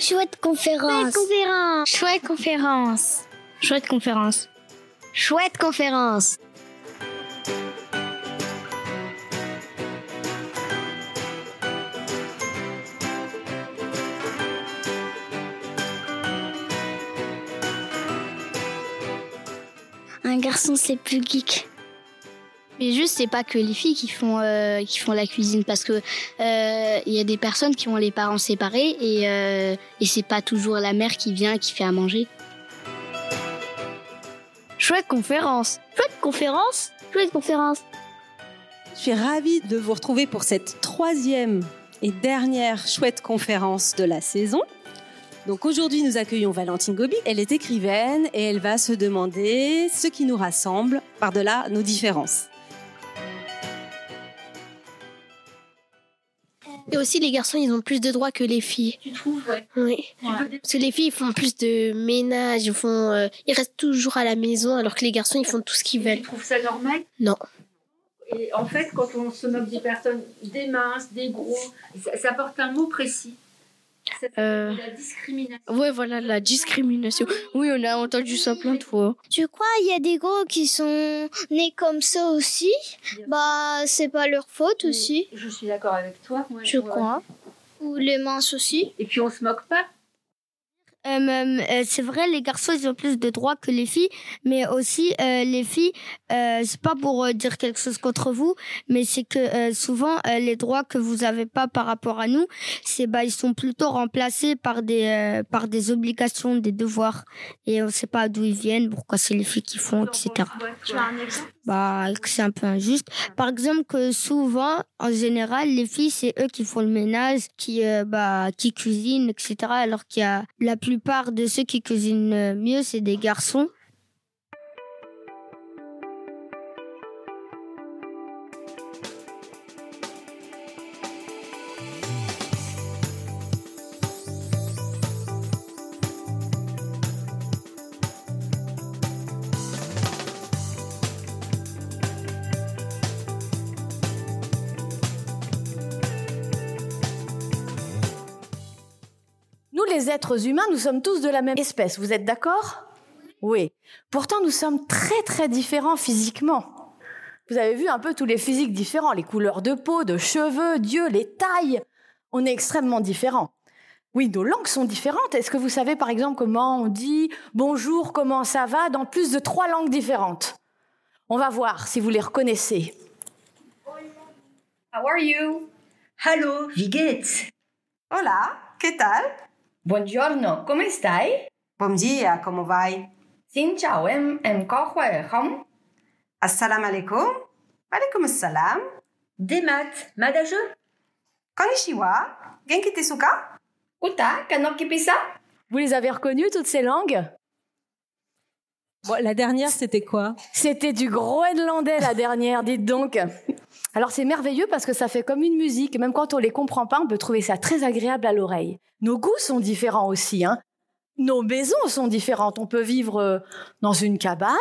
Chouette conférence. Chouette conférence. Chouette conférence. Chouette conférence. Un garçon, c'est plus geek. Mais juste, c'est pas que les filles qui font euh, qui font la cuisine parce que euh, il y a des personnes qui ont les parents séparés et euh, et c'est pas toujours la mère qui vient qui fait à manger. Chouette conférence. Chouette conférence. Chouette conférence. Je suis ravie de vous retrouver pour cette troisième et dernière chouette conférence de la saison. Donc aujourd'hui, nous accueillons Valentine Gobi. Elle est écrivaine et elle va se demander ce qui nous rassemble par-delà nos différences. Et aussi, les garçons, ils ont plus de droits que les filles. Tu trouves, ouais. Oui. Parce que les filles, ils font plus de ménage, ils font, euh, ils restent toujours à la maison, alors que les garçons, ils font tout ce qu'ils Tu veulent. trouves ça normal? Non. Et en fait, quand on se moque des personnes, des minces, des gros, ça, ça porte un mot précis. Euh. la discrimination. Ouais, voilà, la discrimination. Oui, on a entendu ça plein de fois. Tu crois il y a des gros qui sont nés comme ça aussi? Bah, c'est pas leur faute aussi, Je suis d'accord avec toi. moi, je crois? Ou les minces aussi? Et puis on se moque pas. Euh, euh, c'est vrai, les garçons ils ont plus de droits que les filles, mais aussi euh, les filles, c'est pas pour dire quelque chose contre vous, mais c'est que souvent les droits que vous avez pas par rapport à nous, c'est bah ils sont plutôt remplacés par des par des obligations, des devoirs, et on sait pas d'où ils viennent, pourquoi c'est les filles qui font, etc. Bah que c'est un peu injuste. Par exemple que souvent, en général, les filles c'est eux qui font le ménage, qui euh, bah qui cuisinent, etc. Alors qu'il y a la plupart de ceux qui cuisinent euh, mieux, c'est des garçons. Les êtres humains, nous sommes tous de la même espèce. Vous êtes d'accord? Oui. Pourtant, nous sommes très, très différents physiquement. Vous avez vu un peu tous les physiques différents, les couleurs de peau, de cheveux, Dieu, les tailles. On est extrêmement différents. Oui, nos langues sont différentes. Est-ce que vous savez, par exemple, comment on dit bonjour, comment ça va dans plus de trois langues différentes? On va voir si vous les reconnaissez. How are you? Hallo, wie geht's? Hola, ¿qué tal? Buongiorno, come stai? Bom dia, comment vai? Xin chào em, em có khỏe không? Assalamu alaikum. Alaikum assalam. Des maths, madage? Konnichiwa. Genki tesuka? Kuta, kanoki pisa? Vous les avez reconnues, toutes ces langues? Bon, la dernière, c'était quoi? C'était du groenlandais la dernière, dites donc. Alors c'est merveilleux parce que ça fait comme une musique. Même quand on les comprend pas, on peut trouver ça très agréable à l'oreille. Nos goûts sont différents aussi. Hein. Nos maisons sont différentes. On peut vivre euh, dans une cabane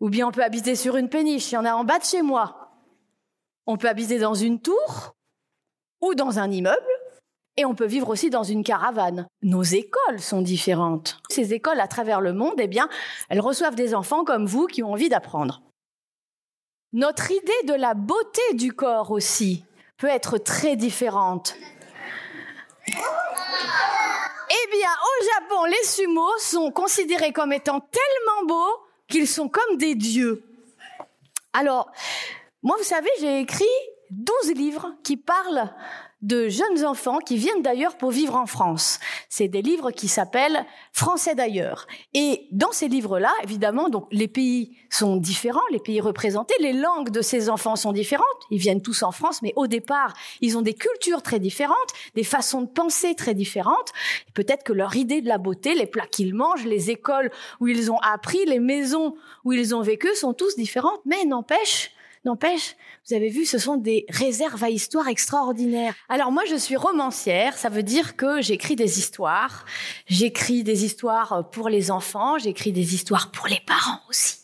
ou bien on peut habiter sur une péniche. Il y en a en bas de chez moi. On peut habiter dans une tour ou dans un immeuble. Et on peut vivre aussi dans une caravane. Nos écoles sont différentes. Ces écoles à travers le monde, eh bien, elles reçoivent des enfants comme vous qui ont envie d'apprendre. Notre idée de la beauté du corps aussi peut être très différente. Eh bien, au Japon, les sumo sont considérés comme étant tellement beaux qu'ils sont comme des dieux. Alors, moi, vous savez, j'ai écrit 12 livres qui parlent de jeunes enfants qui viennent d'ailleurs pour vivre en France. C'est des livres qui s'appellent Français d'ailleurs. Et dans ces livres-là, évidemment, donc les pays sont différents, les pays représentés, les langues de ces enfants sont différentes. Ils viennent tous en France, mais au départ, ils ont des cultures très différentes, des façons de penser très différentes. Peut-être que leur idée de la beauté, les plats qu'ils mangent, les écoles où ils ont appris, les maisons où ils ont vécu sont tous différentes, mais n'empêche, N'empêche, vous avez vu, ce sont des réserves à histoire extraordinaires. Alors moi, je suis romancière, ça veut dire que j'écris des histoires. J'écris des histoires pour les enfants, j'écris des histoires pour les parents aussi.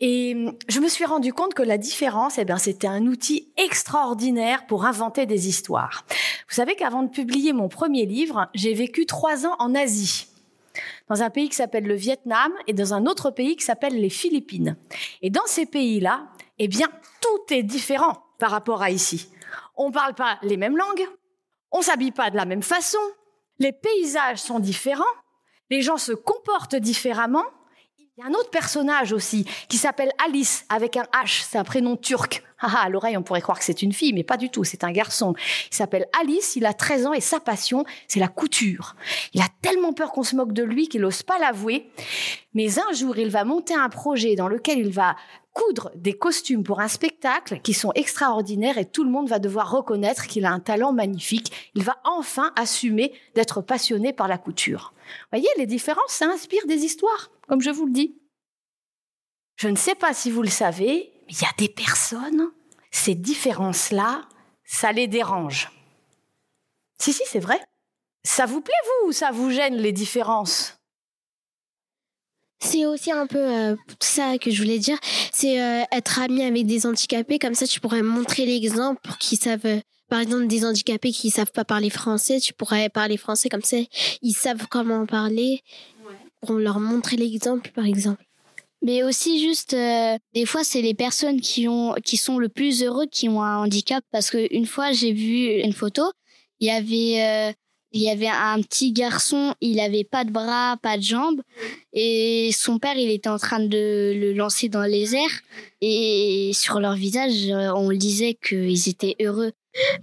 Et je me suis rendu compte que la différence, eh bien, c'était un outil extraordinaire pour inventer des histoires. Vous savez qu'avant de publier mon premier livre, j'ai vécu trois ans en Asie dans un pays qui s'appelle le Vietnam et dans un autre pays qui s'appelle les Philippines. Et dans ces pays-là, eh bien, tout est différent par rapport à ici. On parle pas les mêmes langues, on s'habille pas de la même façon, les paysages sont différents, les gens se comportent différemment. Il y a un autre personnage aussi qui s'appelle Alice avec un H, c'est un prénom turc. Ah, ah, à l'oreille, on pourrait croire que c'est une fille, mais pas du tout, c'est un garçon. Il s'appelle Alice, il a 13 ans et sa passion, c'est la couture. Il a tellement peur qu'on se moque de lui qu'il n'ose pas l'avouer. Mais un jour, il va monter un projet dans lequel il va coudre des costumes pour un spectacle qui sont extraordinaires et tout le monde va devoir reconnaître qu'il a un talent magnifique. Il va enfin assumer d'être passionné par la couture. Voyez, les différences, ça inspire des histoires, comme je vous le dis. Je ne sais pas si vous le savez, mais il y a des personnes, ces différences-là, ça les dérange. Si, si, c'est vrai. Ça vous plaît, vous, ou ça vous gêne, les différences? C'est aussi un peu euh, ça que je voulais dire. C'est euh, être ami avec des handicapés. Comme ça, tu pourrais montrer l'exemple pour qu'ils savent. euh, par exemple, des handicapés qui savent pas parler français, tu pourrais parler français comme ça, ils savent comment parler. Pour leur montrer l'exemple, par exemple. Mais aussi juste, euh, des fois, c'est les personnes qui ont, qui sont le plus heureux qui ont un handicap. Parce que une fois, j'ai vu une photo. Il y avait, euh, il y avait un petit garçon. Il avait pas de bras, pas de jambes, et son père, il était en train de le lancer dans les airs. Et sur leur visage, euh, on disait qu'ils étaient heureux.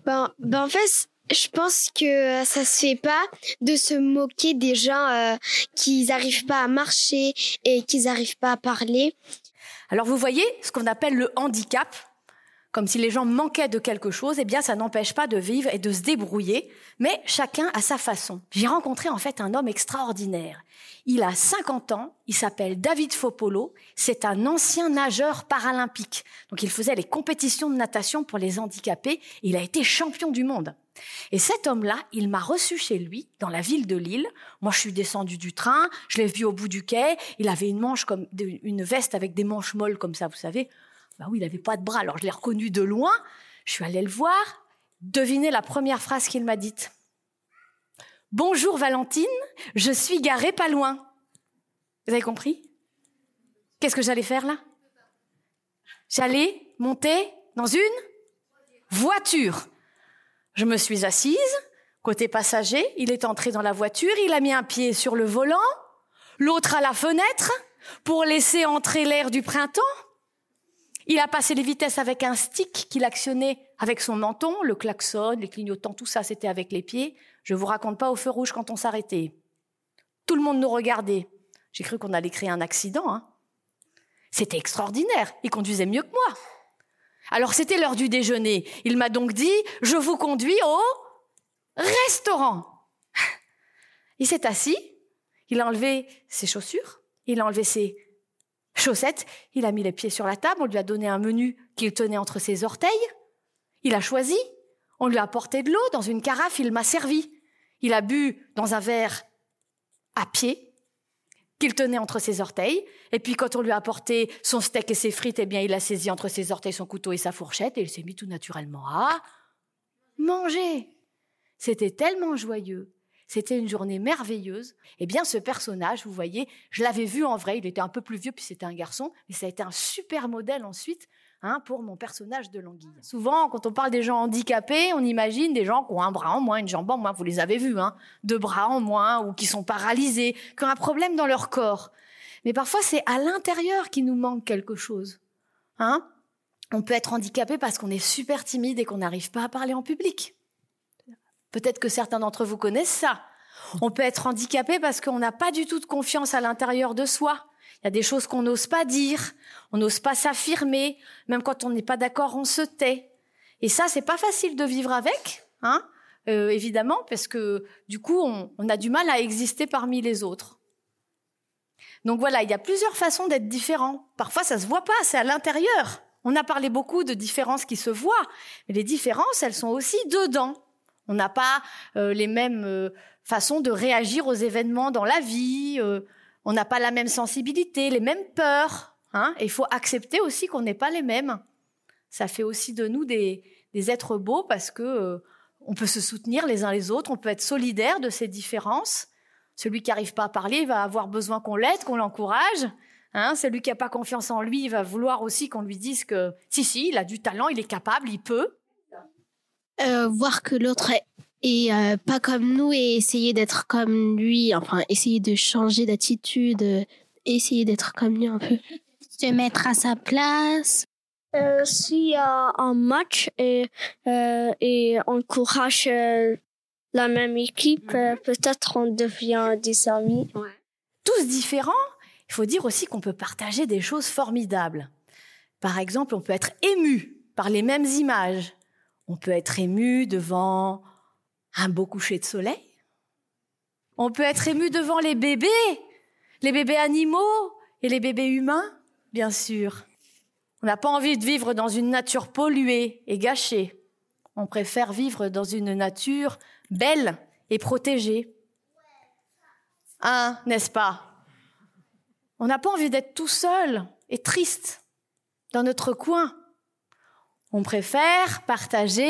Ben, ben en fait, je pense que ça se fait pas de se moquer des gens euh, qui n'arrivent pas à marcher et qui n'arrivent pas à parler. Alors vous voyez, ce qu'on appelle le handicap, comme si les gens manquaient de quelque chose, eh bien ça n'empêche pas de vivre et de se débrouiller, mais chacun à sa façon. J'ai rencontré en fait un homme extraordinaire. Il a 50 ans, il s'appelle David Fopolo, c'est un ancien nageur paralympique. Donc il faisait les compétitions de natation pour les handicapés il a été champion du monde. Et cet homme-là, il m'a reçu chez lui, dans la ville de Lille. Moi, je suis descendue du train, je l'ai vu au bout du quai. Il avait une manche comme une veste avec des manches molles comme ça, vous savez. Bah oui, il avait pas de bras. Alors je l'ai reconnu de loin. Je suis allée le voir. Devinez la première phrase qu'il m'a dite. Bonjour Valentine, je suis garée pas loin. Vous avez compris? Qu'est-ce que j'allais faire là? J'allais monter dans une voiture. Je me suis assise, côté passager, il est entré dans la voiture, il a mis un pied sur le volant, l'autre à la fenêtre, pour laisser entrer l'air du printemps. Il a passé les vitesses avec un stick qu'il actionnait avec son menton, le klaxon, les clignotants, tout ça, c'était avec les pieds. Je vous raconte pas au feu rouge quand on s'arrêtait. Tout le monde nous regardait. J'ai cru qu'on allait créer un accident. Hein. C'était extraordinaire. Il conduisait mieux que moi. Alors c'était l'heure du déjeuner. Il m'a donc dit, je vous conduis au restaurant. Il s'est assis, il a enlevé ses chaussures, il a enlevé ses chaussettes, il a mis les pieds sur la table, on lui a donné un menu qu'il tenait entre ses orteils. Il a choisi, on lui a apporté de l'eau dans une carafe, il m'a servi. Il a bu dans un verre à pied qu'il tenait entre ses orteils. Et puis quand on lui a apporté son steak et ses frites, eh bien il a saisi entre ses orteils son couteau et sa fourchette et il s'est mis tout naturellement à manger. C'était tellement joyeux. C'était une journée merveilleuse. Eh bien, ce personnage, vous voyez, je l'avais vu en vrai. Il était un peu plus vieux, puis c'était un garçon. Mais ça a été un super modèle ensuite hein, pour mon personnage de Languille. Souvent, quand on parle des gens handicapés, on imagine des gens qui ont un bras en moins, une jambe en moins. Vous les avez vus, hein, deux bras en moins, ou qui sont paralysés, qui ont un problème dans leur corps. Mais parfois, c'est à l'intérieur qu'il nous manque quelque chose. Hein on peut être handicapé parce qu'on est super timide et qu'on n'arrive pas à parler en public. Peut-être que certains d'entre vous connaissent ça. On peut être handicapé parce qu'on n'a pas du tout de confiance à l'intérieur de soi. Il y a des choses qu'on n'ose pas dire, on n'ose pas s'affirmer, même quand on n'est pas d'accord, on se tait. Et ça, c'est pas facile de vivre avec, hein, euh, évidemment, parce que du coup, on, on a du mal à exister parmi les autres. Donc voilà, il y a plusieurs façons d'être différent. Parfois, ça se voit pas, c'est à l'intérieur. On a parlé beaucoup de différences qui se voient, mais les différences, elles sont aussi dedans. On n'a pas euh, les mêmes euh, façons de réagir aux événements dans la vie. euh, on n'a pas la même sensibilité, les mêmes peurs. Hein et il faut accepter aussi qu'on n'est pas les mêmes. Ça fait aussi de nous des, êtres beaux parce que on peut se soutenir les uns les autres, on peut être solidaire de ces différences. Celui qui n'arrive pas à parler va avoir besoin qu'on l'aide, qu'on l'encourage. Hein, celui qui n'a pas confiance en lui va vouloir aussi qu'on lui dise que si, si, il a du talent, il est capable, il peut. Euh, voir que l'autre est, euh, pas comme nous et essayer d'être comme lui, enfin essayer de changer d'attitude, euh, essayer d'être comme lui un peu. Se mettre à sa place. Euh, S'il y a un match et, euh, et on encourage euh, la même équipe, euh, peut-être on devient des amis. Tous différents, il faut dire aussi qu'on peut partager des choses formidables. Par exemple, on peut être ému par les mêmes images. On peut être ému devant un beau coucher de soleil. On peut être ému devant les bébés, les bébés animaux et les bébés humains, bien sûr. On n'a pas envie de vivre dans une nature polluée et gâchée. On préfère vivre dans une nature belle et protégée. Hein, n'est-ce pas? On n'a pas envie d'être tout seul et triste dans notre coin. On préfère partager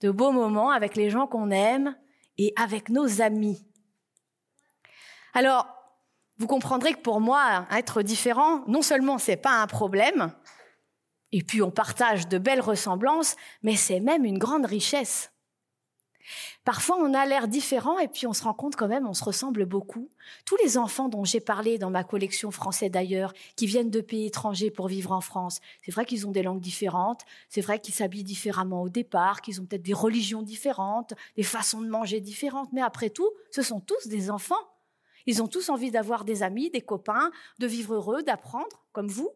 de beaux moments avec les gens qu'on aime et avec nos amis. Alors, vous comprendrez que pour moi, être différent, non seulement c'est pas un problème, et puis on partage de belles ressemblances, mais c'est même une grande richesse. Parfois, on a l'air différent et puis on se rend compte quand même, on se ressemble beaucoup. Tous les enfants dont j'ai parlé dans ma collection français d'ailleurs, qui viennent de pays étrangers pour vivre en France, c'est vrai qu'ils ont des langues différentes, c'est vrai qu'ils s'habillent différemment au départ, qu'ils ont peut-être des religions différentes, des façons de manger différentes, mais après tout, ce sont tous des enfants. Ils ont tous envie d'avoir des amis, des copains, de vivre heureux, d'apprendre, comme vous.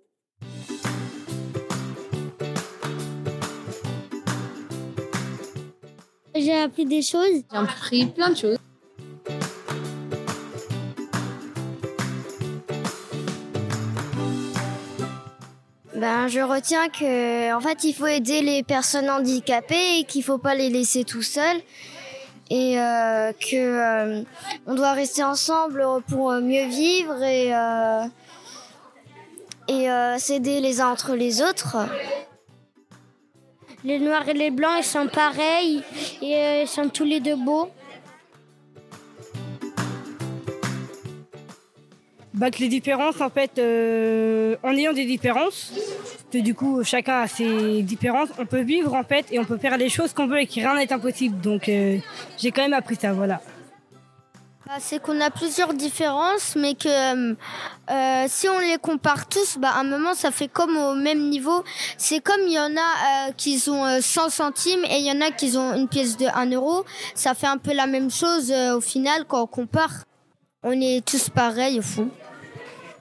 J'ai appris des choses. J'ai appris plein de choses. Ben, je retiens que, en fait, il faut aider les personnes handicapées et qu'il faut pas les laisser tout seuls et euh, que euh, on doit rester ensemble pour mieux vivre et euh, et euh, s'aider les uns entre les autres. Les noirs et les blancs, ils sont pareils et euh, ils sont tous les deux beaux. bah, que les différences, en fait, euh, en ayant des différences, que du coup chacun a ses différences, on peut vivre en fait et on peut faire les choses qu'on veut et que rien n'est impossible. Donc euh, j'ai quand même appris ça, voilà. Bah, c'est qu'on a plusieurs différences, mais que euh, si on les compare tous, bah, à un moment, ça fait comme au même niveau. C'est comme il y en a euh, qui ont euh, 100 centimes et il y en a qui ont une pièce de 1 euro. Ça fait un peu la même chose euh, au final quand on compare. On est tous pareils au fond.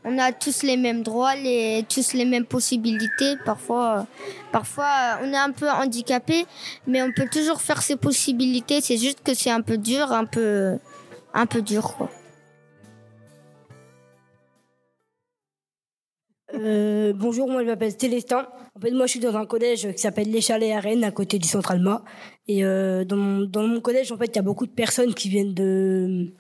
On a tous les mêmes droits, les, tous les mêmes possibilités. Parfois, euh, parfois euh, on est un peu handicapé, mais on peut toujours faire ses possibilités. C'est juste que c'est un peu dur, un peu un peu dur quoi. Euh, bonjour, moi je m'appelle Célestin. En fait, moi je suis dans un collège qui s'appelle Les Chalets à Rennes, à côté du Centre Alma. Et euh, dans, mon, collège, en fait, il y a beaucoup de personnes qui viennent de,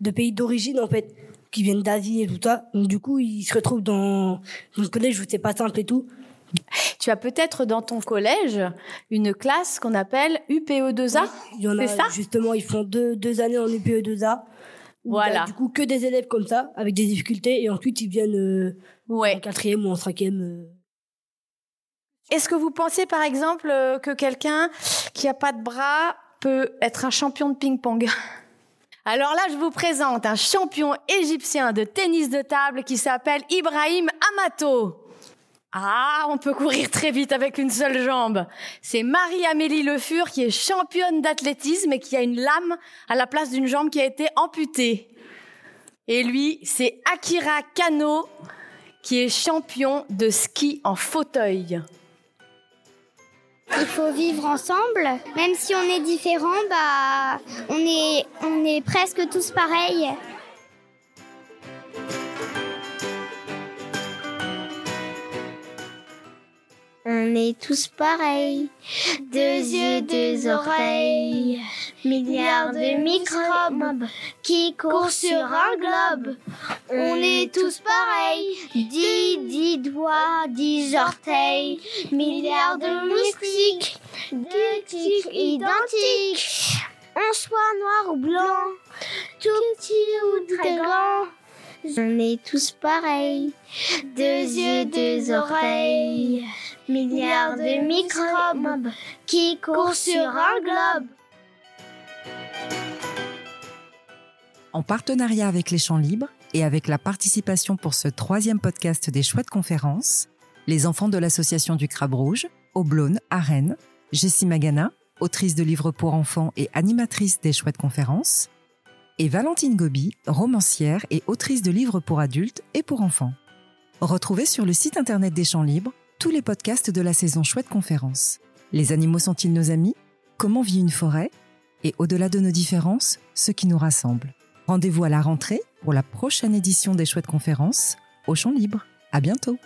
de pays d'origine, en fait, qui viennent d'Asie et tout ça. Donc du coup, ils se retrouvent dans, dans le collège où c'est pas simple et tout. Tu as peut-être dans ton collège une classe qu'on appelle UPE2A. Il y en a, ça? justement, ils font deux, deux années en UPE2A. où Voilà. a Du coup, que des élèves comme ça, avec des difficultés, et ensuite ils viennent euh, Ouais. en quatrième ou en cinquième. euh. Est-ce que vous pensez par exemple euh, que quelqu'un qui a pas de bras peut être un champion de ping-pong? Alors là, je vous présente un champion égyptien de tennis de table qui s'appelle Ibrahim Amato. Ah, on peut courir très vite avec une seule jambe. C'est Marie-Amélie Le Fur qui est championne d'athlétisme et qui a une lame à la place d'une jambe qui a été amputée. Et lui, c'est Akira Kano qui est champion de ski en fauteuil. Il faut vivre ensemble, même si on est différents, bah on est on est presque tous pareils. On est tous pareils. Deux yeux, deux oreilles. Milliards de microbes qui courent sur un globe. On est tous pareils. Dix, dix doigts, dix orteils. Milliards de moustiques. Deux tiques identiques. On soit noir ou blanc. Tout petit ou très grand. On est tous pareils. Deux yeux, deux oreilles. Milliards de microbes qui courent sur un globe. En partenariat avec les Champs Libres et avec la participation pour ce troisième podcast des Chouettes Conférences, les enfants de l'association du Crabe Rouge, Oblone, à Rennes, Jessie Magana, autrice de livres pour enfants et animatrice des Chouettes Conférences, et Valentine Gobi, romancière et autrice de livres pour adultes et pour enfants. Retrouvez sur le site internet des Champs Libres tous les podcasts de la saison Chouette Conférences. Les animaux sont-ils nos amis? Comment vit une forêt? Et au-delà de nos différences, ce qui nous rassemble. Rendez-vous à la rentrée pour la prochaine édition des Chouettes Conférences au Champ Libre. À bientôt